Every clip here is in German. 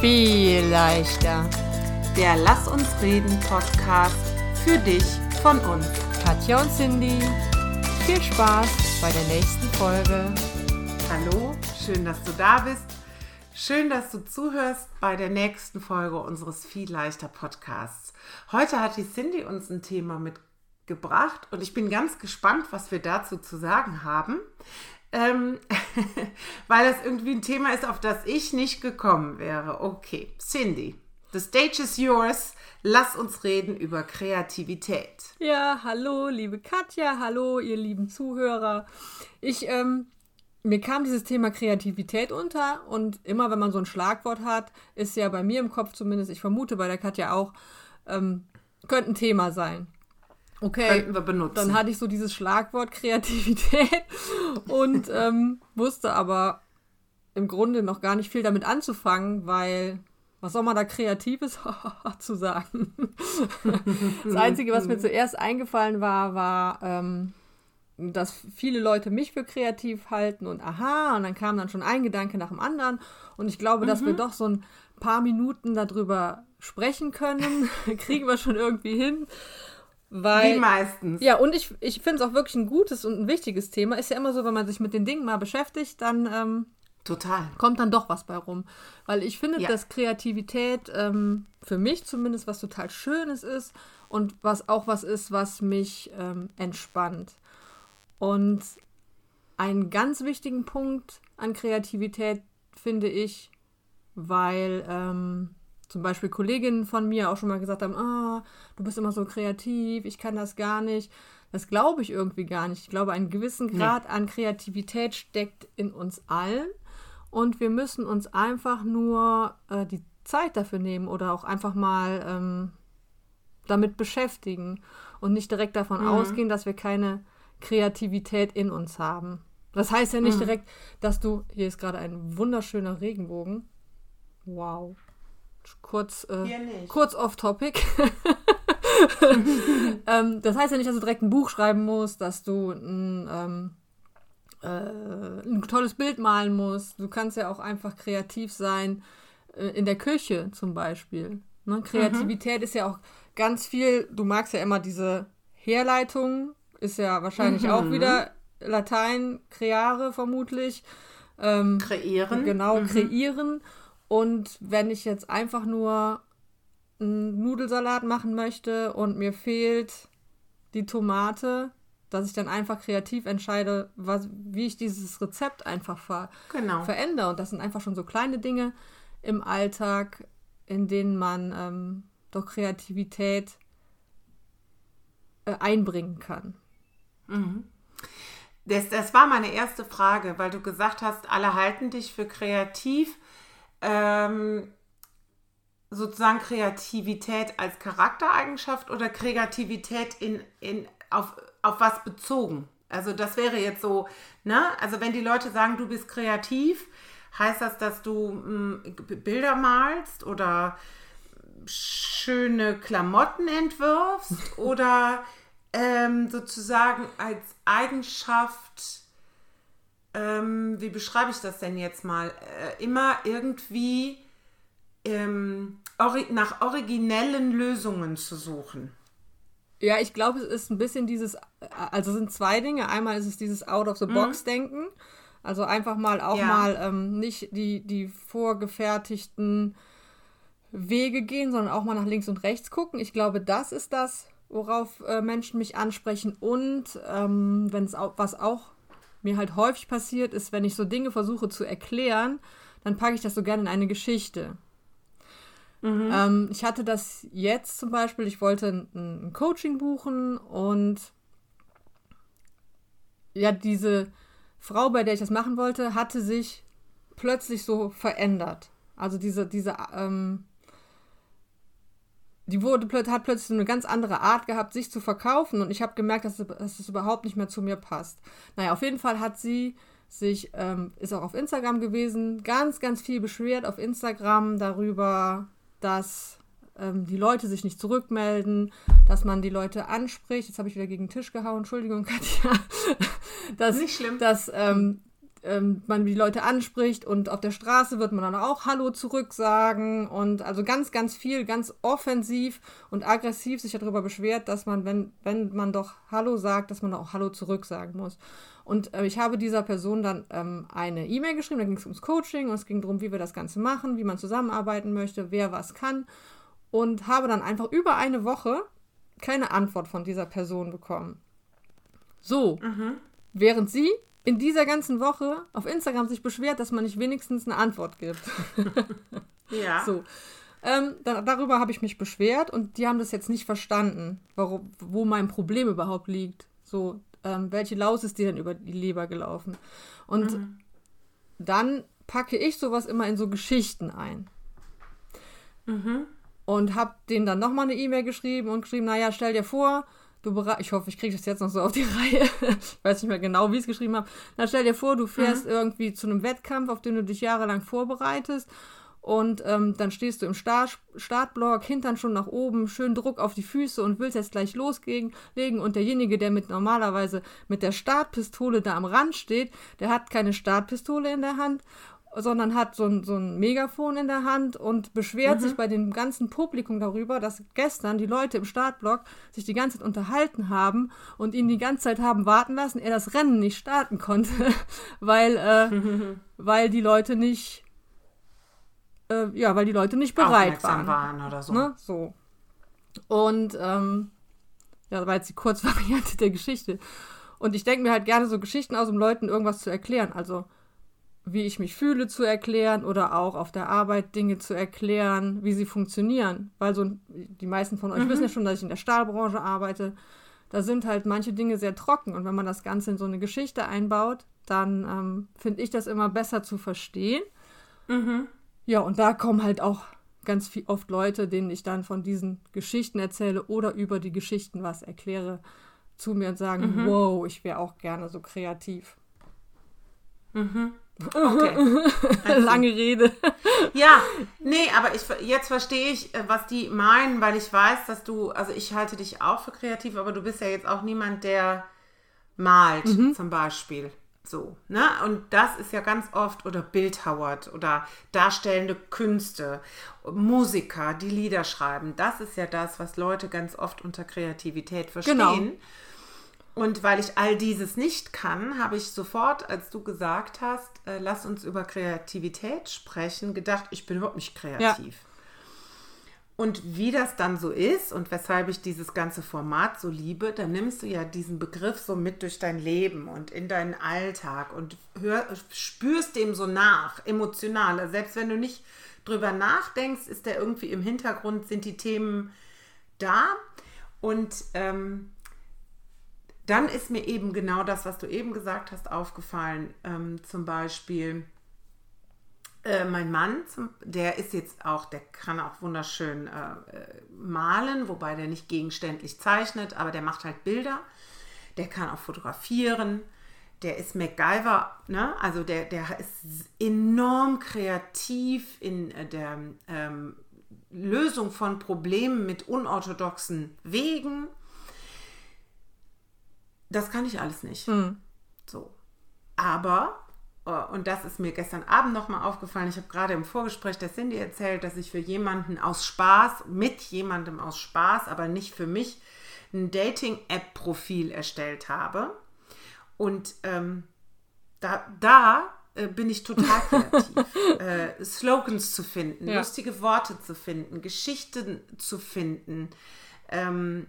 viel leichter. Der Lass uns reden Podcast für dich von uns. Katja und Cindy, viel Spaß bei der nächsten Folge. Hallo, schön, dass du da bist. Schön, dass du zuhörst bei der nächsten Folge unseres Viel leichter Podcasts. Heute hat die Cindy uns ein Thema mitgebracht und ich bin ganz gespannt, was wir dazu zu sagen haben ähm, weil das irgendwie ein Thema ist, auf das ich nicht gekommen wäre. Okay, Cindy, the stage is yours. Lass uns reden über Kreativität. Ja, hallo, liebe Katja, hallo, ihr lieben Zuhörer. Ich, ähm, mir kam dieses Thema Kreativität unter und immer, wenn man so ein Schlagwort hat, ist ja bei mir im Kopf zumindest, ich vermute bei der Katja auch, ähm, könnte ein Thema sein. Okay, könnten wir benutzen. Dann hatte ich so dieses Schlagwort Kreativität und ähm, wusste aber im Grunde noch gar nicht viel damit anzufangen, weil was soll man da Kreatives zu sagen? das Einzige, was mir zuerst eingefallen war, war, ähm, dass viele Leute mich für kreativ halten und aha, und dann kam dann schon ein Gedanke nach dem anderen. Und ich glaube, mhm. dass wir mhm. doch so ein paar Minuten darüber sprechen können, kriegen wir schon irgendwie hin. Weil, Wie meistens. Ja, und ich, ich finde es auch wirklich ein gutes und ein wichtiges Thema. Ist ja immer so, wenn man sich mit den Dingen mal beschäftigt, dann ähm, Total. kommt dann doch was bei rum. Weil ich finde, ja. dass Kreativität ähm, für mich zumindest was total Schönes ist und was auch was ist, was mich ähm, entspannt. Und einen ganz wichtigen Punkt an Kreativität finde ich, weil ähm, zum Beispiel Kolleginnen von mir auch schon mal gesagt haben, ah, du bist immer so kreativ, ich kann das gar nicht. Das glaube ich irgendwie gar nicht. Ich glaube, einen gewissen Grad nee. an Kreativität steckt in uns allen und wir müssen uns einfach nur äh, die Zeit dafür nehmen oder auch einfach mal ähm, damit beschäftigen und nicht direkt davon mhm. ausgehen, dass wir keine Kreativität in uns haben. Das heißt ja nicht mhm. direkt, dass du, hier ist gerade ein wunderschöner Regenbogen. Wow kurz, äh, kurz off-topic. ähm, das heißt ja nicht, dass du direkt ein Buch schreiben musst, dass du ein, ähm, äh, ein tolles Bild malen musst. Du kannst ja auch einfach kreativ sein äh, in der Küche zum Beispiel. Ne? Kreativität mhm. ist ja auch ganz viel, du magst ja immer diese Herleitung, ist ja wahrscheinlich mhm. auch wieder Latein, creare vermutlich. Ähm, kreieren. Genau, mhm. kreieren. Und wenn ich jetzt einfach nur einen Nudelsalat machen möchte und mir fehlt die Tomate, dass ich dann einfach kreativ entscheide, was, wie ich dieses Rezept einfach ver genau. verändere. Und das sind einfach schon so kleine Dinge im Alltag, in denen man ähm, doch Kreativität äh, einbringen kann. Mhm. Das, das war meine erste Frage, weil du gesagt hast, alle halten dich für kreativ ähm, sozusagen Kreativität als Charaktereigenschaft oder Kreativität in, in, auf, auf was bezogen? Also das wäre jetzt so, ne? Also wenn die Leute sagen, du bist kreativ, heißt das, dass du mh, hm, Bilder malst oder schöne Klamotten entwirfst oder ähm, sozusagen als Eigenschaft ähm, wie beschreibe ich das denn jetzt mal, äh, immer irgendwie ähm, ori nach originellen Lösungen zu suchen. Ja, ich glaube, es ist ein bisschen dieses, also sind zwei Dinge. Einmal ist es dieses Out-of-the-Box-Denken. Mhm. Also einfach mal auch ja. mal ähm, nicht die, die vorgefertigten Wege gehen, sondern auch mal nach links und rechts gucken. Ich glaube, das ist das, worauf äh, Menschen mich ansprechen. Und ähm, wenn es auch, was auch mir halt häufig passiert, ist, wenn ich so Dinge versuche zu erklären, dann packe ich das so gerne in eine Geschichte. Mhm. Ähm, ich hatte das jetzt zum Beispiel, ich wollte ein, ein, Coaching buchen und ja, diese Frau, bei der ich das machen wollte, hatte sich plötzlich so verändert. Also diese, diese ähm, die wurde, hat plötzlich eine ganz andere Art gehabt, sich zu verkaufen und ich habe gemerkt, dass, dass es überhaupt nicht mehr zu mir passt. Naja, auf jeden Fall hat sie sich, ähm, ist auch auf Instagram gewesen, ganz, ganz viel beschwert auf Instagram darüber, dass ähm, die Leute sich nicht zurückmelden, dass man die Leute anspricht. Jetzt habe ich wieder gegen den Tisch gehauen, Entschuldigung, Katja. dass, nicht schlimm. Dass ähm, ähm, man die Leute anspricht und auf der Straße wird man dann auch Hallo zurücksagen und also ganz, ganz viel, ganz offensiv und aggressiv sich darüber beschwert, dass man, wenn, wenn man doch Hallo sagt, dass man auch Hallo zurücksagen muss. Und äh, ich habe dieser Person dann ähm, eine E-Mail geschrieben, da ging es ums Coaching und es ging darum, wie wir das Ganze machen, wie man zusammenarbeiten möchte, wer was kann und habe dann einfach über eine Woche keine Antwort von dieser Person bekommen. So, mhm. während sie in dieser ganzen Woche auf Instagram sich beschwert, dass man nicht wenigstens eine Antwort gibt. ja. So. Ähm, dann, darüber habe ich mich beschwert und die haben das jetzt nicht verstanden, warum, wo mein Problem überhaupt liegt. So, ähm, welche Laus ist dir denn über die Leber gelaufen? Und mhm. dann packe ich sowas immer in so Geschichten ein. Mhm. Und habe denen dann nochmal eine E-Mail geschrieben und geschrieben, naja, stell dir vor, ich hoffe, ich kriege das jetzt noch so auf die Reihe. ich weiß nicht mehr genau, wie ich es geschrieben habe. Dann stell dir vor, du fährst mhm. irgendwie zu einem Wettkampf, auf den du dich jahrelang vorbereitest. Und ähm, dann stehst du im Start Startblock, Hintern schon nach oben, schön Druck auf die Füße und willst jetzt gleich loslegen. Und derjenige, der mit normalerweise mit der Startpistole da am Rand steht, der hat keine Startpistole in der Hand sondern hat so ein, so ein Megafon in der Hand und beschwert mhm. sich bei dem ganzen Publikum darüber, dass gestern die Leute im Startblock sich die ganze Zeit unterhalten haben und ihn die ganze Zeit haben warten lassen, er das Rennen nicht starten konnte, weil, äh, weil die Leute nicht, äh, ja, weil die Leute nicht bereit waren. waren oder so. Ne? so. Und ähm, ja, das war jetzt die Kurzvariante der Geschichte. Und ich denke mir halt gerne so Geschichten aus, um Leuten irgendwas zu erklären. Also wie ich mich fühle zu erklären oder auch auf der Arbeit Dinge zu erklären, wie sie funktionieren. Weil so die meisten von euch mhm. wissen ja schon, dass ich in der Stahlbranche arbeite. Da sind halt manche Dinge sehr trocken und wenn man das Ganze in so eine Geschichte einbaut, dann ähm, finde ich das immer besser zu verstehen. Mhm. Ja, und da kommen halt auch ganz viel, oft Leute, denen ich dann von diesen Geschichten erzähle oder über die Geschichten was erkläre, zu mir und sagen, mhm. wow, ich wäre auch gerne so kreativ. Mhm. Okay. Lange Rede. ja, nee, aber ich, jetzt verstehe ich, äh, was die meinen, weil ich weiß, dass du, also ich halte dich auch für kreativ, aber du bist ja jetzt auch niemand, der malt, mhm. zum Beispiel. So, ne? Und das ist ja ganz oft, oder bildhauert oder darstellende Künste, Musiker, die Lieder schreiben. Das ist ja das, was Leute ganz oft unter Kreativität verstehen. Genau. Und weil ich all dieses nicht kann, habe ich sofort, als du gesagt hast, äh, lass uns über Kreativität sprechen, gedacht, ich bin überhaupt nicht kreativ. Ja. Und wie das dann so ist und weshalb ich dieses ganze Format so liebe, dann nimmst du ja diesen Begriff so mit durch dein Leben und in deinen Alltag und hör, spürst dem so nach, emotional. Also selbst wenn du nicht drüber nachdenkst, ist der irgendwie im Hintergrund, sind die Themen da. Und ähm, dann ist mir eben genau das, was du eben gesagt hast, aufgefallen. Ähm, zum Beispiel äh, mein Mann, zum, der ist jetzt auch, der kann auch wunderschön äh, äh, malen, wobei der nicht gegenständlich zeichnet, aber der macht halt Bilder. Der kann auch fotografieren. Der ist MacGyver, ne? also der, der ist enorm kreativ in äh, der ähm, Lösung von Problemen mit unorthodoxen Wegen das kann ich alles nicht. Mhm. So. Aber, äh, und das ist mir gestern Abend nochmal aufgefallen, ich habe gerade im Vorgespräch der Cindy erzählt, dass ich für jemanden aus Spaß, mit jemandem aus Spaß, aber nicht für mich, ein Dating-App-Profil erstellt habe. Und ähm, da, da äh, bin ich total kreativ. äh, Slogans zu finden, ja. lustige Worte zu finden, Geschichten zu finden, ähm,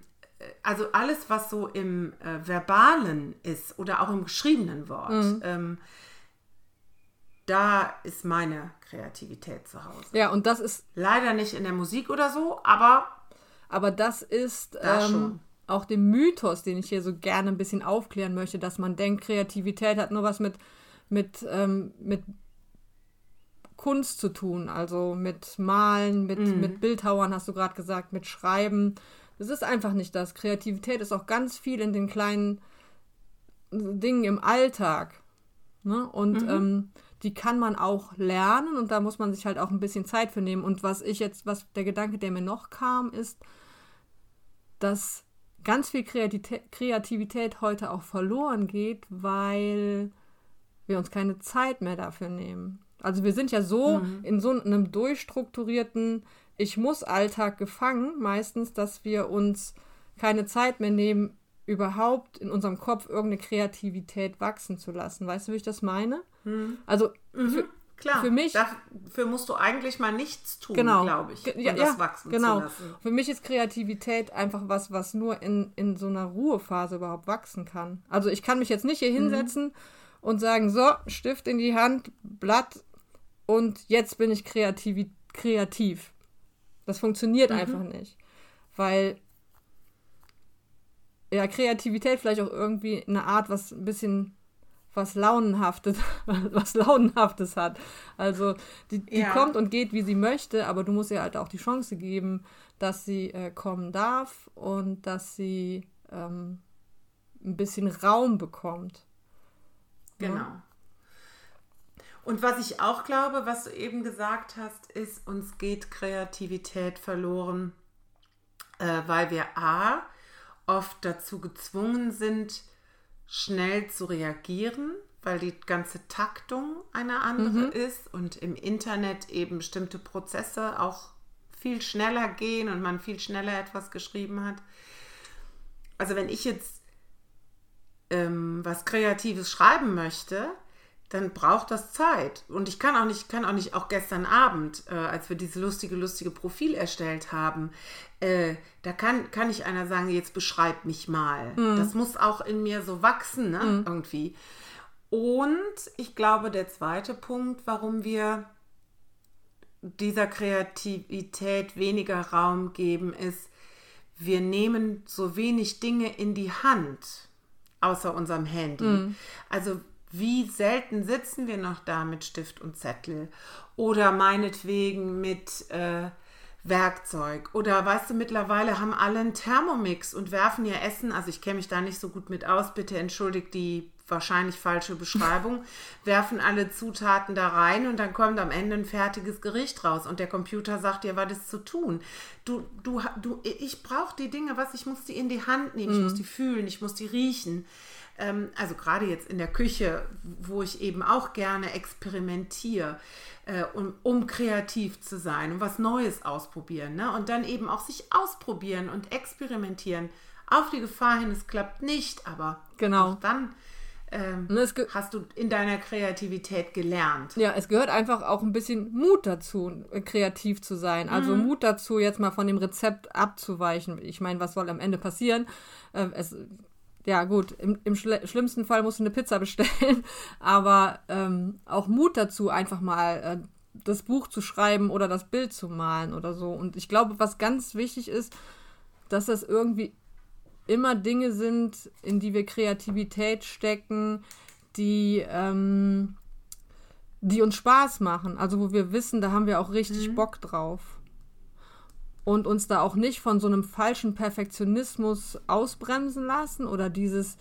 also alles, was so im äh, Verbalen ist oder auch im geschriebenen Wort, mhm. ähm, da ist meine Kreativität zu Hause. Ja, und das ist. Leider nicht in der Musik oder so, aber. Aber das ist da ähm, auch dem Mythos, den ich hier so gerne ein bisschen aufklären möchte, dass man denkt, Kreativität hat nur was mit, mit, ähm, mit Kunst zu tun, also mit Malen, mit, mhm. mit Bildhauern, hast du gerade gesagt, mit Schreiben. Es ist einfach nicht das. Kreativität ist auch ganz viel in den kleinen Dingen im Alltag. Ne? Und mhm. ähm, die kann man auch lernen und da muss man sich halt auch ein bisschen Zeit für nehmen. Und was ich jetzt, was der Gedanke, der mir noch kam, ist, dass ganz viel Kreativität, Kreativität heute auch verloren geht, weil wir uns keine Zeit mehr dafür nehmen. Also wir sind ja so mhm. in so einem durchstrukturierten Ich muss Alltag gefangen, meistens, dass wir uns keine Zeit mehr nehmen, überhaupt in unserem Kopf irgendeine Kreativität wachsen zu lassen. Weißt du, wie ich das meine? Mhm. Also mhm. Für, Klar, für mich. Dafür musst du eigentlich mal nichts tun, genau, glaube ich, um ja, das wachsen genau. zu lassen. Für mich ist Kreativität einfach was, was nur in, in so einer Ruhephase überhaupt wachsen kann. Also ich kann mich jetzt nicht hier mhm. hinsetzen und sagen, so, Stift in die Hand, Blatt und jetzt bin ich kreativ. kreativ. Das funktioniert mhm. einfach nicht. Weil ja, Kreativität vielleicht auch irgendwie eine Art, was ein bisschen was Launenhaftes, was Launenhaftes hat. Also die, die ja. kommt und geht, wie sie möchte, aber du musst ihr halt auch die Chance geben, dass sie äh, kommen darf und dass sie ähm, ein bisschen Raum bekommt. Genau. Ja? Und was ich auch glaube, was du eben gesagt hast, ist, uns geht Kreativität verloren, äh, weil wir A, oft dazu gezwungen sind, schnell zu reagieren, weil die ganze Taktung eine andere mhm. ist und im Internet eben bestimmte Prozesse auch viel schneller gehen und man viel schneller etwas geschrieben hat. Also wenn ich jetzt ähm, was Kreatives schreiben möchte, dann braucht das Zeit. Und ich kann auch nicht, kann auch nicht, auch gestern Abend, äh, als wir diese lustige, lustige Profil erstellt haben, äh, da kann, kann nicht einer sagen, jetzt beschreib mich mal. Mhm. Das muss auch in mir so wachsen, ne? Mhm. Irgendwie. Und ich glaube, der zweite Punkt, warum wir dieser Kreativität weniger Raum geben, ist, wir nehmen so wenig Dinge in die Hand, außer unserem Handy. Mhm. Also wie selten sitzen wir noch da mit Stift und Zettel? Oder meinetwegen mit äh, Werkzeug? Oder weißt du, mittlerweile haben alle einen Thermomix und werfen ihr Essen, also ich kenne mich da nicht so gut mit aus, bitte entschuldigt die wahrscheinlich falsche Beschreibung, werfen alle Zutaten da rein und dann kommt am Ende ein fertiges Gericht raus. Und der Computer sagt dir, was ist zu tun. Du, du, du, ich brauche die Dinge, was? Ich muss die in die Hand nehmen, ich muss mhm. die fühlen, ich muss die riechen. Ähm, also gerade jetzt in der Küche, wo ich eben auch gerne experimentiere, äh, um, um, kreativ zu sein und was Neues ausprobieren. Ne? Und dann eben auch sich ausprobieren und experimentieren. Auf die Gefahr hin, es klappt nicht, aber genau. dann ähm, hast du in deiner Kreativität gelernt. Ja, es gehört einfach auch ein bisschen Mut dazu, kreativ zu sein. Also mhm. Mut dazu, jetzt mal von dem Rezept abzuweichen. Ich meine, was soll am Ende passieren? Äh, es ja gut, im, im schlimmsten Fall musst du eine Pizza bestellen, aber ähm, auch Mut dazu, einfach mal äh, das Buch zu schreiben oder das Bild zu malen oder so. Und ich glaube, was ganz wichtig ist, dass das irgendwie immer Dinge sind, in die wir Kreativität stecken, die, ähm, die uns Spaß machen. Also wo wir wissen, da haben wir auch richtig mhm. Bock drauf und uns da auch nicht von so einem falschen Perfektionismus ausbremsen lassen oder dieses,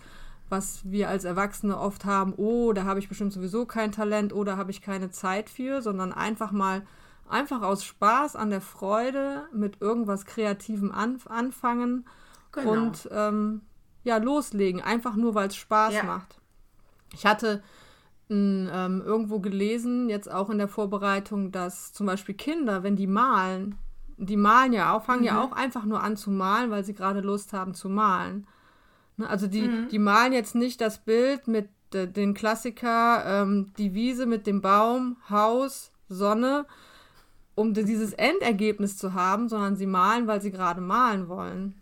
was wir als Erwachsene oft haben, oh, da habe ich bestimmt sowieso kein Talent oder habe ich keine Zeit für, sondern einfach mal einfach aus Spaß an der Freude mit irgendwas Kreativem an, anfangen genau. und ähm, ja, loslegen, einfach nur weil es Spaß ja. macht. Ich hatte ähm, irgendwo gelesen, jetzt auch in der Vorbereitung, dass zum Beispiel Kinder, wenn die malen, die malen ja auch, fangen mhm. ja auch einfach nur an zu malen, weil sie gerade Lust haben zu malen. Ne, also die, mhm. die malen jetzt nicht das Bild mit äh, den Klassiker, ähm, die Wiese mit dem Baum, Haus, Sonne, um dieses Endergebnis zu haben, sondern sie malen, weil sie gerade malen wollen.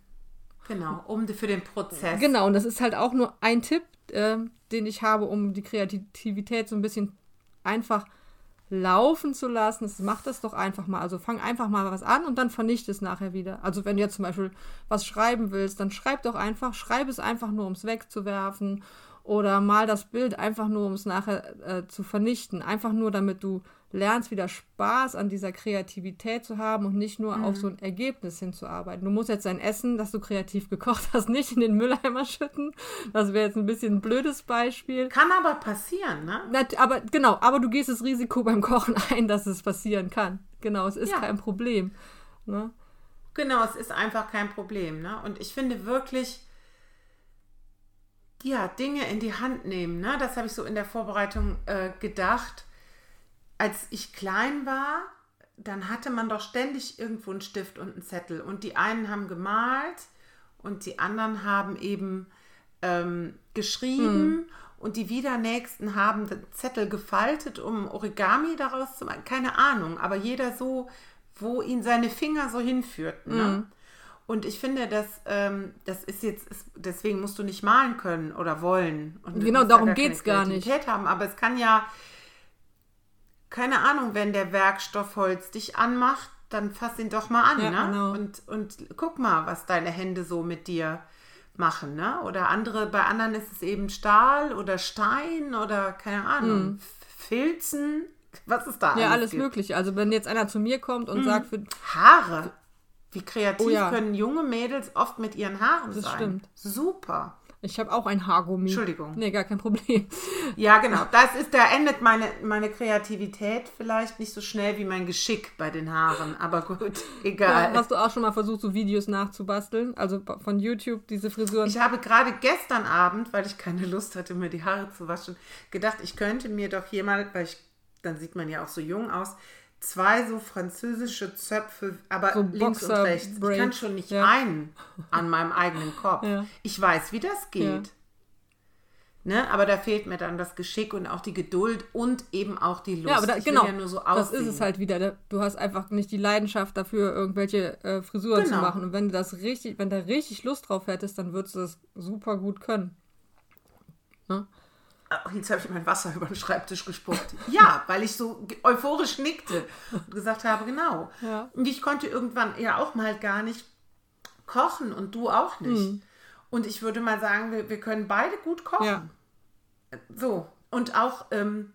Genau, um für den Prozess. Genau, und das ist halt auch nur ein Tipp, äh, den ich habe, um die Kreativität so ein bisschen einfach laufen zu lassen. Das macht das doch einfach mal. Also fang einfach mal was an und dann vernichte es nachher wieder. Also wenn du jetzt zum Beispiel was schreiben willst, dann schreib doch einfach, schreib es einfach nur, um es wegzuwerfen oder mal das Bild einfach nur, um es nachher äh, zu vernichten. Einfach nur, damit du lernst, wieder Spaß an dieser Kreativität zu haben und nicht nur mhm. auf so ein Ergebnis hinzuarbeiten. Du musst jetzt dein Essen, das du kreativ gekocht hast, nicht in den Mülleimer schütten. Das wäre jetzt ein bisschen ein blödes Beispiel. Kann aber passieren, ne? Na, aber genau, aber du gehst das Risiko beim Kochen ein, dass es passieren kann. Genau, es ist ja. kein Problem. Ne? Genau, es ist einfach kein Problem. Ne? Und ich finde wirklich, ja, Dinge in die Hand nehmen. Ne? Das habe ich so in der Vorbereitung äh, gedacht. Als ich klein war, dann hatte man doch ständig irgendwo einen Stift und einen Zettel. Und die einen haben gemalt und die anderen haben eben ähm, geschrieben. Mhm. Und die Wiedernächsten haben den Zettel gefaltet, um Origami daraus zu machen. Keine Ahnung, aber jeder so, wo ihn seine Finger so hinführten. Ne? Mhm. Und ich finde, dass ähm, das ist jetzt, deswegen musst du nicht malen können oder wollen. Und genau, darum geht es gar nicht. Haben. Aber es kann ja, keine Ahnung, wenn der Werkstoff Holz dich anmacht, dann fass ihn doch mal an. Ja, ne? genau. und, und guck mal, was deine Hände so mit dir machen. Ne? Oder andere, bei anderen ist es eben Stahl oder Stein oder keine Ahnung, hm. Filzen. Was ist da? Ja, alles, alles Mögliche. Also wenn jetzt einer zu mir kommt und hm. sagt, für Haare. Wie kreativ oh ja. können junge Mädels oft mit ihren Haaren das sein. stimmt. Super. Ich habe auch ein Haargummi. Entschuldigung. Nee, gar kein Problem. Ja, genau. Das ist, da endet meine, meine Kreativität vielleicht nicht so schnell wie mein Geschick bei den Haaren. Aber gut, egal. Ja, hast du auch schon mal versucht, so Videos nachzubasteln? Also von YouTube, diese Frisuren? Ich habe gerade gestern Abend, weil ich keine Lust hatte, mir die Haare zu waschen, gedacht, ich könnte mir doch hier mal, weil ich, dann sieht man ja auch so jung aus, zwei so französische Zöpfe, aber so links und rechts. Ich kann schon nicht ja. einen an meinem eigenen Kopf. Ja. Ich weiß, wie das geht. Ja. Ne? Aber da fehlt mir dann das Geschick und auch die Geduld und eben auch die Lust. Ja, aber da, genau, so das ist es halt wieder. Du hast einfach nicht die Leidenschaft dafür, irgendwelche äh, Frisuren genau. zu machen. Und wenn du das richtig, wenn du richtig Lust drauf hättest, dann würdest du das super gut können. Ne? Ach, jetzt habe ich mein Wasser über den Schreibtisch gespuckt. Ja, weil ich so euphorisch nickte und gesagt habe, genau. Ja. Und ich konnte irgendwann ja auch mal gar nicht kochen und du auch nicht. Mhm. Und ich würde mal sagen, wir, wir können beide gut kochen. Ja. So. Und auch ähm,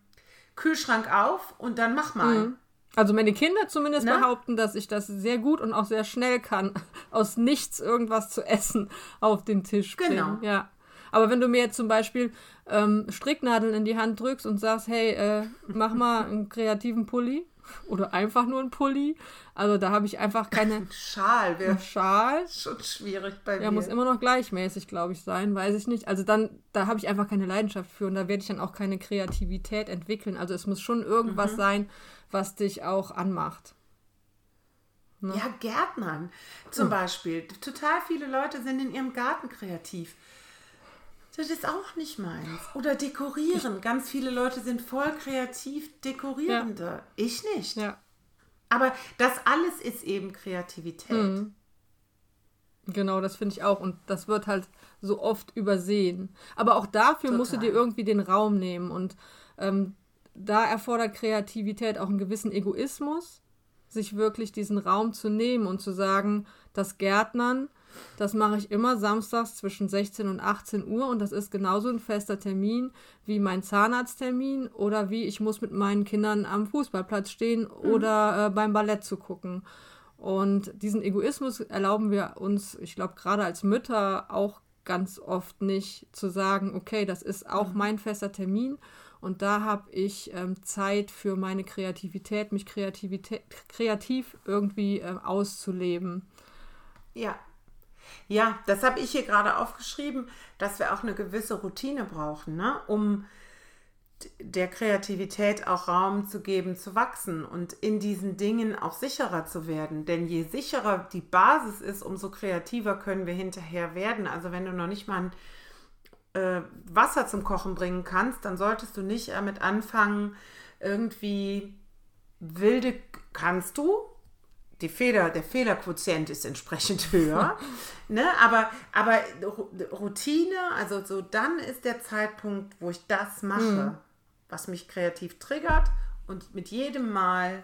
Kühlschrank auf und dann mach mal. Mhm. Also meine Kinder zumindest ne? behaupten, dass ich das sehr gut und auch sehr schnell kann, aus nichts irgendwas zu essen auf den Tisch bringen. Genau. Ja. Aber wenn du mir jetzt zum Beispiel ähm, Stricknadeln in die Hand drückst und sagst, hey, äh, mach mal einen kreativen Pulli oder einfach nur einen Pulli, also da habe ich einfach keine... Schal wäre Schal. Schon schwierig bei mir. Ja, muss immer noch gleichmäßig, glaube ich, sein, weiß ich nicht. Also dann, da habe ich einfach keine Leidenschaft für und da werde ich dann auch keine Kreativität entwickeln. Also es muss schon irgendwas mhm. sein, was dich auch anmacht. Ne? Ja, Gärtnern zum hm. Beispiel. Total viele Leute sind in ihrem Garten kreativ. Das ist auch nicht meins. Oder dekorieren. Ganz viele Leute sind voll kreativ Dekorierende. Ja. Ich nicht. Ja. Aber das alles ist eben Kreativität. Mhm. Genau, das finde ich auch. Und das wird halt so oft übersehen. Aber auch dafür Total. musst du dir irgendwie den Raum nehmen. Und ähm, da erfordert Kreativität auch einen gewissen Egoismus, sich wirklich diesen Raum zu nehmen und zu sagen, das Gärtnern das mache ich immer samstags zwischen 16 und 18 Uhr und das ist genauso ein fester Termin wie mein Zahnarzttermin oder wie ich muss mit meinen Kindern am Fußballplatz stehen mhm. oder äh, beim Ballett zu gucken. Und diesen Egoismus erlauben wir uns, ich glaube, gerade als Mütter auch ganz oft nicht zu sagen, okay, das ist auch mhm. mein fester Termin und da habe ich ähm, Zeit für meine Kreativität, mich Kreativität, kreativ irgendwie äh, auszuleben. Ja, ja, das habe ich hier gerade aufgeschrieben, dass wir auch eine gewisse Routine brauchen, ne? um der Kreativität auch Raum zu geben, zu wachsen und in diesen Dingen auch sicherer zu werden. Denn je sicherer die Basis ist, umso kreativer können wir hinterher werden. Also wenn du noch nicht mal ein äh, Wasser zum Kochen bringen kannst, dann solltest du nicht damit anfangen, irgendwie wilde, kannst du, die Fehler, der Fehlerquotient ist entsprechend höher. ne? aber, aber Routine, also so dann ist der Zeitpunkt, wo ich das mache, mhm. was mich kreativ triggert. Und mit jedem Mal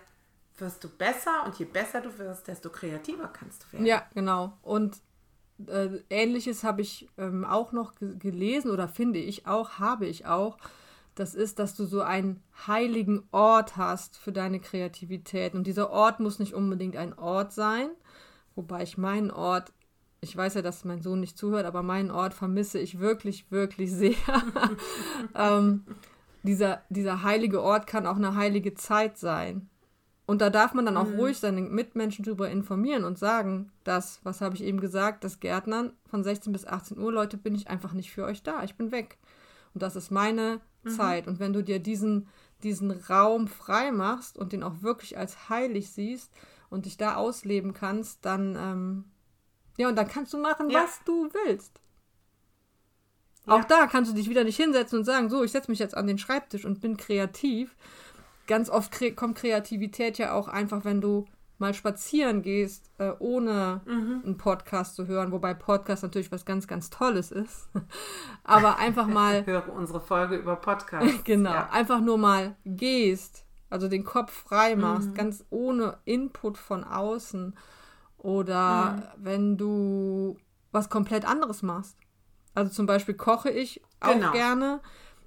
wirst du besser und je besser du wirst, desto kreativer kannst du werden. Ja, genau. Und äh, ähnliches habe ich ähm, auch noch gelesen oder finde ich auch, habe ich auch das ist, dass du so einen heiligen Ort hast für deine Kreativität. Und dieser Ort muss nicht unbedingt ein Ort sein, wobei ich meinen Ort, ich weiß ja, dass mein Sohn nicht zuhört, aber meinen Ort vermisse ich wirklich, wirklich sehr. ähm, dieser, dieser heilige Ort kann auch eine heilige Zeit sein. Und da darf man dann auch mhm. ruhig seine Mitmenschen darüber informieren und sagen, dass, was habe ich eben gesagt, das Gärtnern von 16 bis 18 Uhr, Leute, bin ich einfach nicht für euch da. Ich bin weg. Und das ist meine mhm. Zeit. Und wenn du dir diesen, diesen Raum frei machst und den auch wirklich als heilig siehst und dich da ausleben kannst, dann, ähm, ja, und dann kannst du machen, ja. was du willst. Ja. Auch da kannst du dich wieder nicht hinsetzen und sagen, so, ich setze mich jetzt an den Schreibtisch und bin kreativ, ganz oft kre kommt Kreativität ja auch einfach, wenn du mal spazieren gehst, äh, ohne mhm. einen Podcast zu hören, wobei Podcast natürlich was ganz, ganz Tolles ist. Aber einfach mal. Höre unsere Folge über Podcast. genau, ja. einfach nur mal gehst, also den Kopf frei machst, mhm. ganz ohne Input von außen. Oder mhm. wenn du was komplett anderes machst. Also zum Beispiel koche ich auch genau. gerne,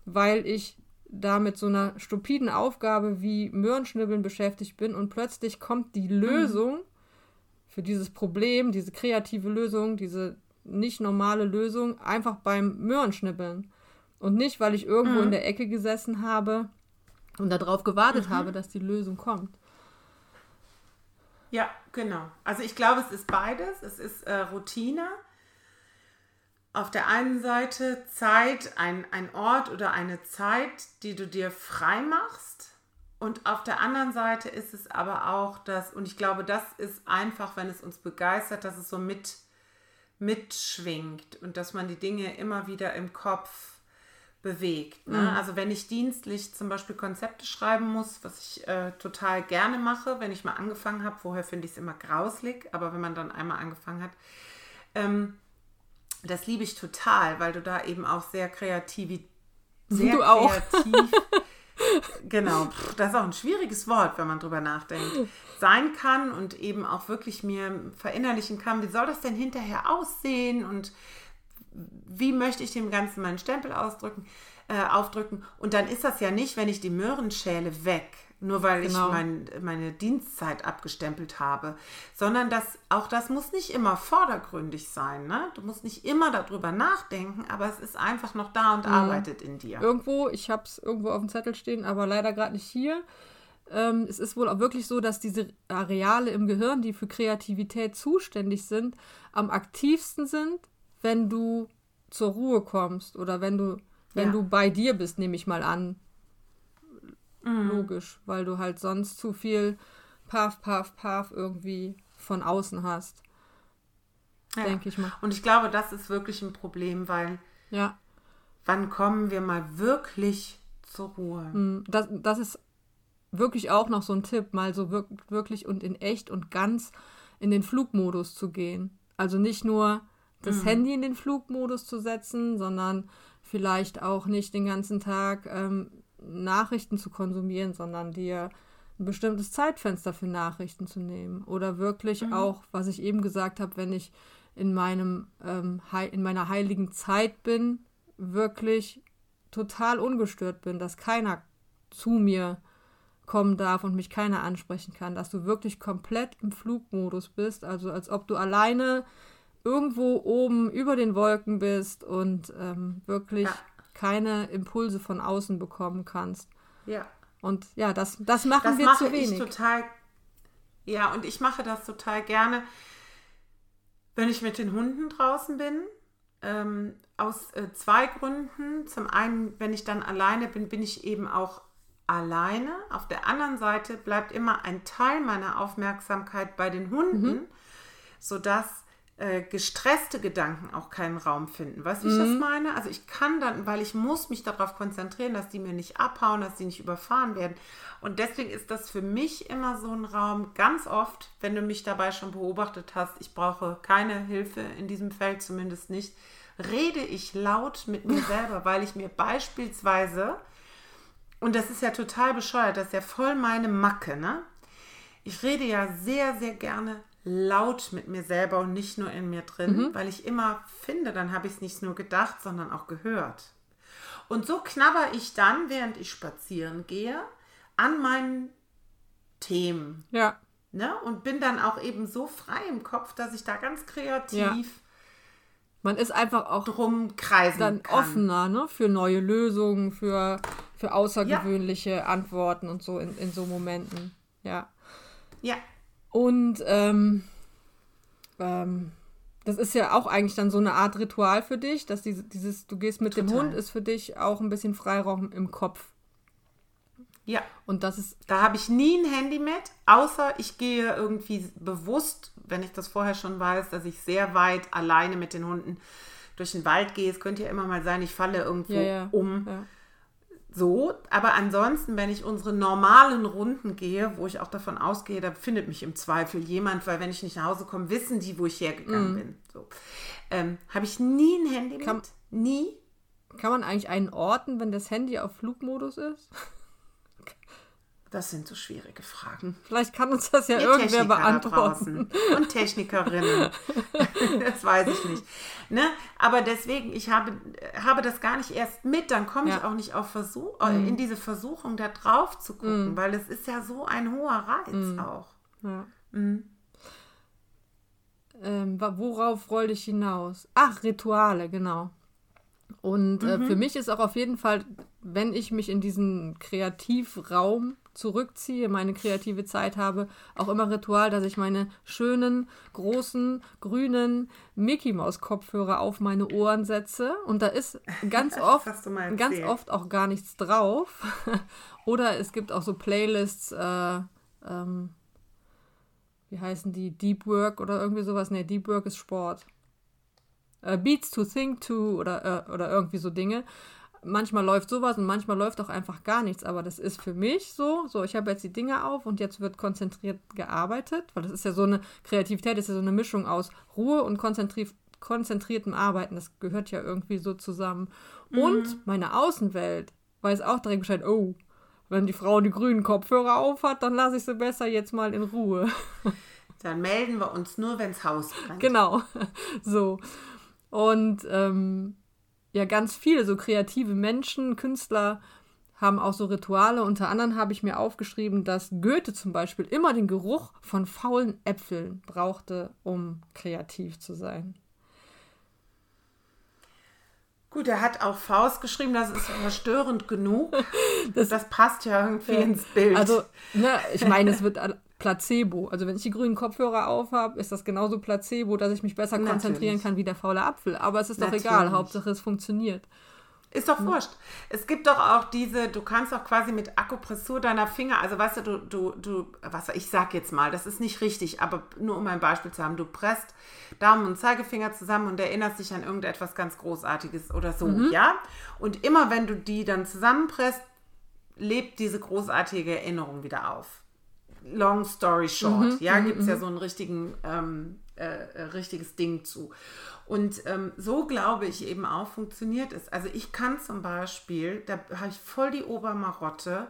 weil ich da mit so einer stupiden Aufgabe wie Möhrenschnibbeln beschäftigt bin und plötzlich kommt die Lösung mhm. für dieses Problem, diese kreative Lösung, diese nicht normale Lösung einfach beim Möhrenschnibbeln. Und nicht, weil ich irgendwo mhm. in der Ecke gesessen habe und darauf gewartet mhm. habe, dass die Lösung kommt. Ja, genau. Also ich glaube, es ist beides. Es ist äh, Routine auf der einen Seite Zeit, ein, ein Ort oder eine Zeit, die du dir frei machst. Und auf der anderen Seite ist es aber auch das, und ich glaube, das ist einfach, wenn es uns begeistert, dass es so mit, mitschwingt und dass man die Dinge immer wieder im Kopf bewegt. Ne? Mhm. Also wenn ich dienstlich zum Beispiel Konzepte schreiben muss, was ich äh, total gerne mache, wenn ich mal angefangen habe, vorher finde ich es immer grauslig, aber wenn man dann einmal angefangen hat, ähm, das liebe ich total, weil du da eben auch sehr kreativ, sehr du auch. kreativ, genau, das ist auch ein schwieriges Wort, wenn man drüber nachdenkt, sein kann und eben auch wirklich mir verinnerlichen kann, wie soll das denn hinterher aussehen und wie möchte ich dem Ganzen meinen Stempel ausdrücken, äh, aufdrücken. Und dann ist das ja nicht, wenn ich die Möhren schäle, weg nur weil genau. ich mein, meine Dienstzeit abgestempelt habe, sondern das, auch das muss nicht immer vordergründig sein. Ne? Du musst nicht immer darüber nachdenken, aber es ist einfach noch da und mhm. arbeitet in dir. Irgendwo, ich habe es irgendwo auf dem Zettel stehen, aber leider gerade nicht hier. Ähm, es ist wohl auch wirklich so, dass diese Areale im Gehirn, die für Kreativität zuständig sind, am aktivsten sind, wenn du zur Ruhe kommst oder wenn du, wenn ja. du bei dir bist, nehme ich mal an Mhm. Logisch, weil du halt sonst zu viel Paf, Paf, Paf irgendwie von außen hast. Ja. Denke ich mal. Und ich glaube, das ist wirklich ein Problem, weil ja. wann kommen wir mal wirklich zur Ruhe? Mhm. Das, das ist wirklich auch noch so ein Tipp, mal so wirklich und in echt und ganz in den Flugmodus zu gehen. Also nicht nur das mhm. Handy in den Flugmodus zu setzen, sondern vielleicht auch nicht den ganzen Tag ähm, Nachrichten zu konsumieren, sondern dir ein bestimmtes Zeitfenster für Nachrichten zu nehmen. Oder wirklich mhm. auch, was ich eben gesagt habe, wenn ich in meinem ähm, in meiner heiligen Zeit bin, wirklich total ungestört bin, dass keiner zu mir kommen darf und mich keiner ansprechen kann, dass du wirklich komplett im Flugmodus bist, also als ob du alleine irgendwo oben über den Wolken bist und ähm, wirklich ja keine Impulse von außen bekommen kannst. Ja. Und ja, das, das machen das wir mache zu wenig. Ich total, ja, und ich mache das total gerne, wenn ich mit den Hunden draußen bin. Ähm, aus äh, zwei Gründen. Zum einen, wenn ich dann alleine bin, bin ich eben auch alleine. Auf der anderen Seite bleibt immer ein Teil meiner Aufmerksamkeit bei den Hunden, mhm. sodass äh, gestresste Gedanken auch keinen Raum finden. Weißt du, wie ich das mhm. meine? Also ich kann dann, weil ich muss mich darauf konzentrieren, dass die mir nicht abhauen, dass die nicht überfahren werden. Und deswegen ist das für mich immer so ein Raum, ganz oft, wenn du mich dabei schon beobachtet hast, ich brauche keine Hilfe in diesem Feld, zumindest nicht, rede ich laut mit mir selber, weil ich mir beispielsweise, und das ist ja total bescheuert, das ist ja voll meine Macke, ne? Ich rede ja sehr, sehr gerne laut mit mir selber und nicht nur in mir drin, mhm. weil ich immer finde, dann habe ich es nicht nur gedacht, sondern auch gehört. Und so knabber ich dann, während ich spazieren gehe, an meinen Themen. Ja. Ne? Und bin dann auch eben so frei im Kopf, dass ich da ganz kreativ. Ja. Man ist einfach auch drum kreisen dann kann. offener ne? für neue Lösungen, für, für außergewöhnliche ja. Antworten und so in, in so Momenten. Ja. Ja. Und ähm, ähm, das ist ja auch eigentlich dann so eine Art Ritual für dich, dass diese, dieses, du gehst mit Total. dem Hund, ist für dich auch ein bisschen Freiraum im Kopf. Ja. Und das ist. Da habe ich nie ein Handy mit, außer ich gehe irgendwie bewusst, wenn ich das vorher schon weiß, dass ich sehr weit alleine mit den Hunden durch den Wald gehe. Es könnte ja immer mal sein, ich falle irgendwo ja, ja. um. Ja. So, aber ansonsten, wenn ich unsere normalen Runden gehe, wo ich auch davon ausgehe, da findet mich im Zweifel jemand, weil wenn ich nicht nach Hause komme, wissen die, wo ich hergegangen mm. bin. So. Ähm, habe ich nie ein Handy kann, mit. Nie. Kann man eigentlich einen orten, wenn das Handy auf Flugmodus ist? Das sind so schwierige Fragen. Vielleicht kann uns das ja Ihr irgendwer Techniker beantworten. Und Technikerinnen. das weiß ich nicht. Ne? Aber deswegen, ich habe, habe das gar nicht erst mit, dann komme ich ja. auch nicht auf Versuch, äh, mhm. in diese Versuchung, da drauf zu gucken, mhm. weil es ist ja so ein hoher Reiz mhm. auch. Ja. Mhm. Ähm, worauf wollte ich hinaus? Ach, Rituale, genau. Und äh, für mhm. mich ist auch auf jeden Fall, wenn ich mich in diesen Kreativraum zurückziehe, meine kreative Zeit habe, auch immer Ritual, dass ich meine schönen, großen, grünen Mickey Maus Kopfhörer auf meine Ohren setze und da ist ganz oft ganz oft auch gar nichts drauf. Oder es gibt auch so Playlists, äh, ähm, wie heißen die, Deep Work oder irgendwie sowas. Ne, Deep Work ist Sport. Äh, Beats to Think to oder, äh, oder irgendwie so Dinge manchmal läuft sowas und manchmal läuft auch einfach gar nichts. Aber das ist für mich so, so ich habe jetzt die Dinge auf und jetzt wird konzentriert gearbeitet, weil das ist ja so eine Kreativität, ist ja so eine Mischung aus Ruhe und konzentri konzentriertem Arbeiten. Das gehört ja irgendwie so zusammen. Mhm. Und meine Außenwelt weiß auch direkt Bescheid, oh, wenn die Frau die grünen Kopfhörer auf hat, dann lasse ich sie besser jetzt mal in Ruhe. Dann melden wir uns nur, wenn es Haus brennt. Genau, so. Und ähm, ja ganz viele so kreative Menschen, Künstler haben auch so Rituale. Unter anderem habe ich mir aufgeschrieben, dass Goethe zum Beispiel immer den Geruch von faulen Äpfeln brauchte, um kreativ zu sein. Gut, er hat auch Faust geschrieben, das ist verstörend genug. Das, das passt ja irgendwie ja. ins Bild. Also, ne, ich meine, es wird Placebo. Also wenn ich die grünen Kopfhörer aufhabe, ist das genauso Placebo, dass ich mich besser Natürlich. konzentrieren kann wie der faule Apfel. Aber es ist Natürlich. doch egal, Hauptsache es funktioniert. Ist doch wurscht. Es gibt doch auch diese, du kannst auch quasi mit Akupressur deiner Finger, also weißt du, du, du, du, was ich sag jetzt mal, das ist nicht richtig, aber nur um ein Beispiel zu haben, du presst Daumen und Zeigefinger zusammen und erinnerst dich an irgendetwas ganz Großartiges oder so, mhm. ja? Und immer wenn du die dann zusammenpresst, lebt diese großartige Erinnerung wieder auf long story short, mhm, ja, mhm, gibt es ja mhm. so ein richtigen, ähm, äh, äh, richtiges Ding zu. Und ähm, so glaube ich eben auch funktioniert es. Also ich kann zum Beispiel, da habe ich voll die Obermarotte,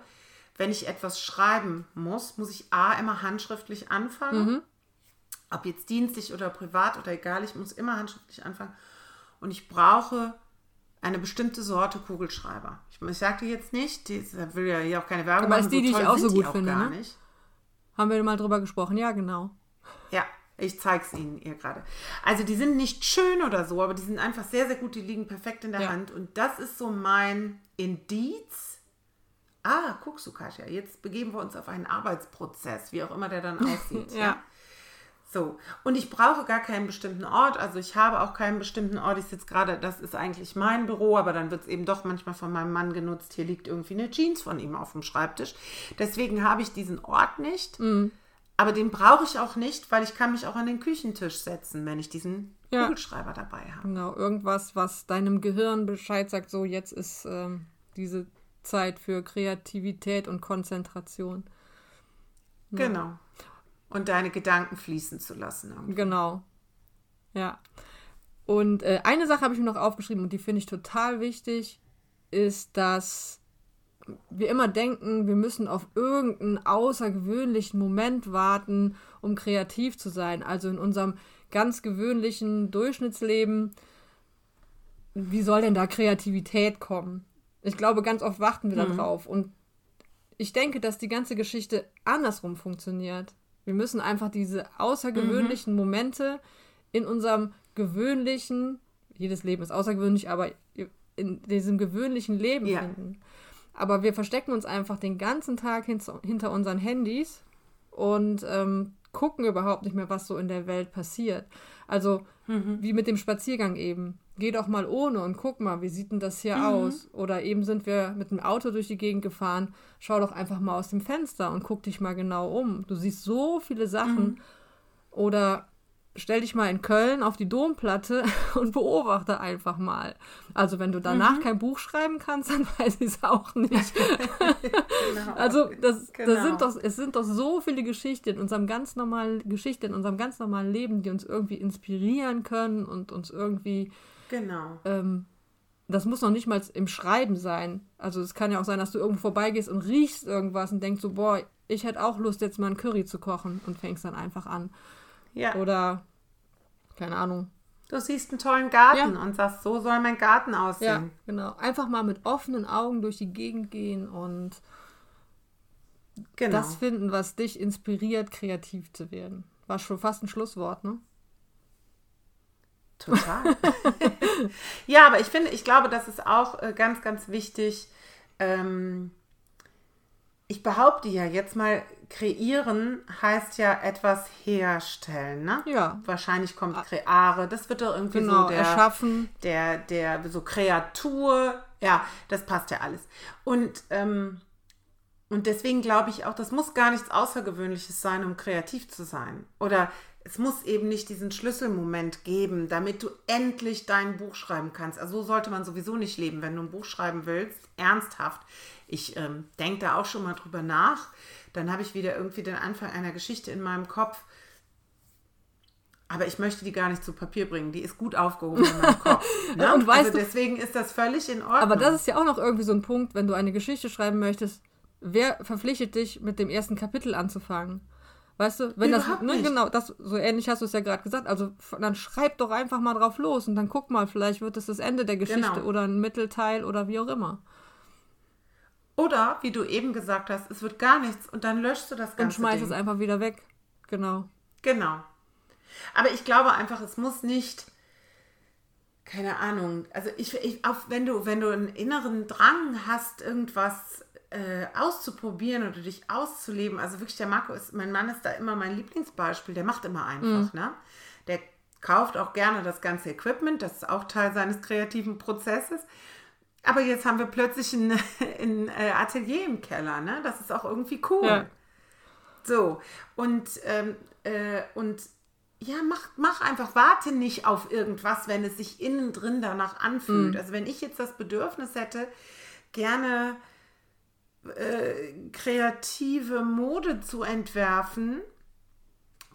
wenn ich etwas schreiben muss, muss ich A immer handschriftlich anfangen. Mhm. Ob jetzt dienstlich oder privat oder egal, ich muss immer handschriftlich anfangen. Und ich brauche eine bestimmte Sorte Kugelschreiber. Ich, ich sagte jetzt nicht, die, will ja hier auch keine Werbung Aber machen. Aber ist die, so die ich auch so gut finde, ne? Nicht. Haben wir mal drüber gesprochen, ja, genau. Ja, ich zeige es Ihnen ihr gerade. Also die sind nicht schön oder so, aber die sind einfach sehr, sehr gut. Die liegen perfekt in der ja. Hand. Und das ist so mein Indiz. Ah, guckst du, Katja, jetzt begeben wir uns auf einen Arbeitsprozess, wie auch immer der dann aussieht. ja. ja. So, und ich brauche gar keinen bestimmten Ort. Also ich habe auch keinen bestimmten Ort. Ich sitze gerade, das ist eigentlich mein Büro, aber dann wird es eben doch manchmal von meinem Mann genutzt. Hier liegt irgendwie eine Jeans von ihm auf dem Schreibtisch. Deswegen habe ich diesen Ort nicht. Mhm. Aber den brauche ich auch nicht, weil ich kann mich auch an den Küchentisch setzen, wenn ich diesen ja. Kugelschreiber dabei habe. Genau, irgendwas, was deinem Gehirn Bescheid sagt, so jetzt ist ähm, diese Zeit für Kreativität und Konzentration. Ja. Genau und deine Gedanken fließen zu lassen. Irgendwie. Genau. Ja. Und äh, eine Sache habe ich mir noch aufgeschrieben und die finde ich total wichtig, ist, dass wir immer denken, wir müssen auf irgendeinen außergewöhnlichen Moment warten, um kreativ zu sein. Also in unserem ganz gewöhnlichen Durchschnittsleben, wie soll denn da Kreativität kommen? Ich glaube, ganz oft warten wir mhm. darauf. Und ich denke, dass die ganze Geschichte andersrum funktioniert. Wir müssen einfach diese außergewöhnlichen mhm. Momente in unserem gewöhnlichen, jedes Leben ist außergewöhnlich, aber in diesem gewöhnlichen Leben ja. finden. Aber wir verstecken uns einfach den ganzen Tag hinter unseren Handys und ähm, gucken überhaupt nicht mehr, was so in der Welt passiert. Also mhm. wie mit dem Spaziergang eben. Geh doch mal ohne und guck mal, wie sieht denn das hier mhm. aus? Oder eben sind wir mit dem Auto durch die Gegend gefahren. Schau doch einfach mal aus dem Fenster und guck dich mal genau um. Du siehst so viele Sachen. Mhm. Oder stell dich mal in Köln auf die Domplatte und beobachte einfach mal. Also wenn du danach mhm. kein Buch schreiben kannst, dann weiß ich es auch nicht. genau. Also das, genau. das sind doch, es sind doch so viele Geschichten in unserem ganz normalen Geschichte, in unserem ganz normalen Leben, die uns irgendwie inspirieren können und uns irgendwie Genau. Ähm, das muss noch nicht mal im Schreiben sein. Also es kann ja auch sein, dass du irgendwo vorbeigehst und riechst irgendwas und denkst so, boah, ich hätte auch Lust, jetzt mal einen Curry zu kochen und fängst dann einfach an. Ja. Oder, keine Ahnung. Du siehst einen tollen Garten ja. und sagst, so soll mein Garten aussehen. Ja, genau. Einfach mal mit offenen Augen durch die Gegend gehen und genau. das finden, was dich inspiriert, kreativ zu werden. War schon fast ein Schlusswort, ne? Total. ja, aber ich finde, ich glaube, das ist auch äh, ganz, ganz wichtig. Ähm, ich behaupte ja jetzt mal, kreieren heißt ja etwas herstellen, ne? Ja. Wahrscheinlich kommt ah. kreare, das wird doch irgendwie genau, so der, erschaffen. Der, der, so Kreatur, ja, das passt ja alles. Und, ähm, und deswegen glaube ich auch, das muss gar nichts Außergewöhnliches sein, um kreativ zu sein. Oder es muss eben nicht diesen Schlüsselmoment geben, damit du endlich dein Buch schreiben kannst. Also so sollte man sowieso nicht leben, wenn du ein Buch schreiben willst, ernsthaft. Ich ähm, denke da auch schon mal drüber nach. Dann habe ich wieder irgendwie den Anfang einer Geschichte in meinem Kopf. Aber ich möchte die gar nicht zu Papier bringen. Die ist gut aufgehoben in meinem Kopf. Ne? Und weißt also deswegen ist das völlig in Ordnung. Aber das ist ja auch noch irgendwie so ein Punkt, wenn du eine Geschichte schreiben möchtest. Wer verpflichtet dich, mit dem ersten Kapitel anzufangen? Weißt du, wenn Überhaupt das, ne, genau, das, so ähnlich hast du es ja gerade gesagt, also dann schreib doch einfach mal drauf los und dann guck mal, vielleicht wird es das Ende der Geschichte genau. oder ein Mittelteil oder wie auch immer. Oder, wie du eben gesagt hast, es wird gar nichts und dann löschst du das Ganze. Und schmeißt es einfach wieder weg. Genau. Genau. Aber ich glaube einfach, es muss nicht, keine Ahnung, also ich, ich auch wenn du, wenn du einen inneren Drang hast, irgendwas äh, auszuprobieren oder dich auszuleben. Also wirklich, der Marco ist, mein Mann ist da immer mein Lieblingsbeispiel. Der macht immer einfach, mhm. ne? Der kauft auch gerne das ganze Equipment. Das ist auch Teil seines kreativen Prozesses. Aber jetzt haben wir plötzlich ein, ein äh, Atelier im Keller, ne? Das ist auch irgendwie cool. Ja. So, und, ähm, äh, und ja, mach, mach einfach, warte nicht auf irgendwas, wenn es sich innen drin danach anfühlt. Mhm. Also wenn ich jetzt das Bedürfnis hätte, gerne äh, kreative Mode zu entwerfen,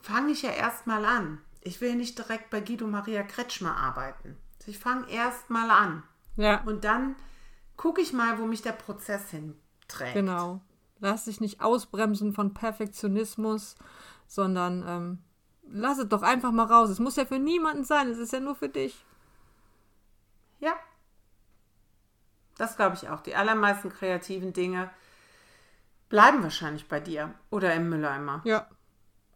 fange ich ja erstmal an. Ich will nicht direkt bei Guido Maria Kretschmer arbeiten. Ich fange erstmal an. Ja. Und dann gucke ich mal, wo mich der Prozess hinträgt. Genau. Lass dich nicht ausbremsen von Perfektionismus, sondern ähm, lass es doch einfach mal raus. Es muss ja für niemanden sein, es ist ja nur für dich. Ja, das glaube ich auch. Die allermeisten kreativen Dinge bleiben wahrscheinlich bei dir oder im Mülleimer. Ja.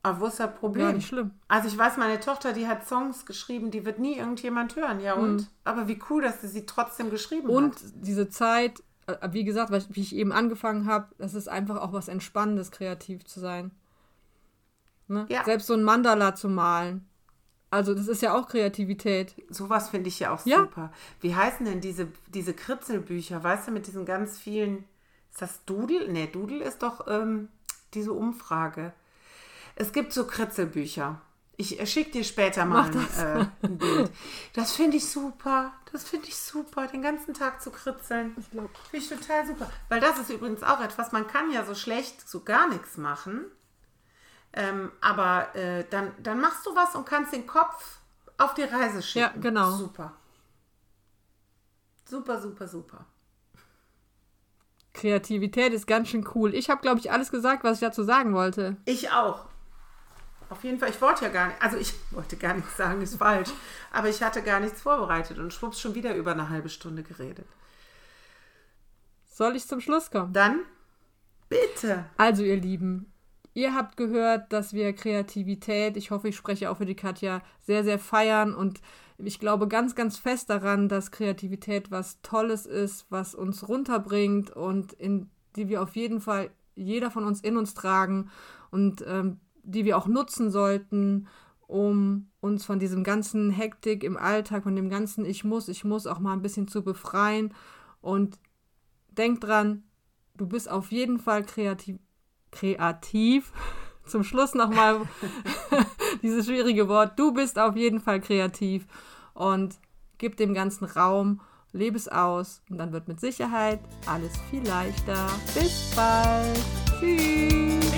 Aber wo ist das Problem? Ja, nicht schlimm. Also ich weiß, meine Tochter, die hat Songs geschrieben, die wird nie irgendjemand hören. Ja und? Mhm. Aber wie cool, dass sie sie trotzdem geschrieben und hat. Und diese Zeit, äh, wie gesagt, wie ich eben angefangen habe, das ist einfach auch was Entspannendes, kreativ zu sein. Ne? Ja. Selbst so ein Mandala zu malen. Also das ist ja auch Kreativität. Sowas finde ich ja auch ja. super. Wie heißen denn diese, diese Kritzelbücher? Weißt du, mit diesen ganz vielen. Ist das Doodle? Nee, Doodle ist doch ähm, diese Umfrage. Es gibt so Kritzelbücher. Ich schicke dir später mal ein, äh, ein, Bild. Das finde ich super. Das finde ich super, den ganzen Tag zu kritzeln. Finde ich total super. Weil das ist übrigens auch etwas, man kann ja so schlecht so gar nichts machen. Ähm, aber äh, dann, dann machst du was und kannst den Kopf auf die Reise schicken. Ja, genau. Super. Super, super, super. Kreativität ist ganz schön cool. Ich habe, glaube ich, alles gesagt, was ich dazu sagen wollte. Ich auch. Auf jeden Fall, ich wollte ja gar nicht, also ich wollte gar nichts sagen, ist falsch, aber ich hatte gar nichts vorbereitet und schwupps schon wieder über eine halbe Stunde geredet. Soll ich zum Schluss kommen? Dann bitte. Also, ihr Lieben, Ihr habt gehört, dass wir Kreativität, ich hoffe, ich spreche auch für die Katja, sehr, sehr feiern und ich glaube ganz, ganz fest daran, dass Kreativität was Tolles ist, was uns runterbringt und in die wir auf jeden Fall jeder von uns in uns tragen und ähm, die wir auch nutzen sollten, um uns von diesem ganzen Hektik im Alltag, von dem ganzen Ich muss, ich muss auch mal ein bisschen zu befreien. Und denk dran, du bist auf jeden Fall kreativ. Kreativ. Zum Schluss nochmal dieses schwierige Wort. Du bist auf jeden Fall kreativ und gib dem ganzen Raum, lebe es aus und dann wird mit Sicherheit alles viel leichter. Bis bald. Tschüss.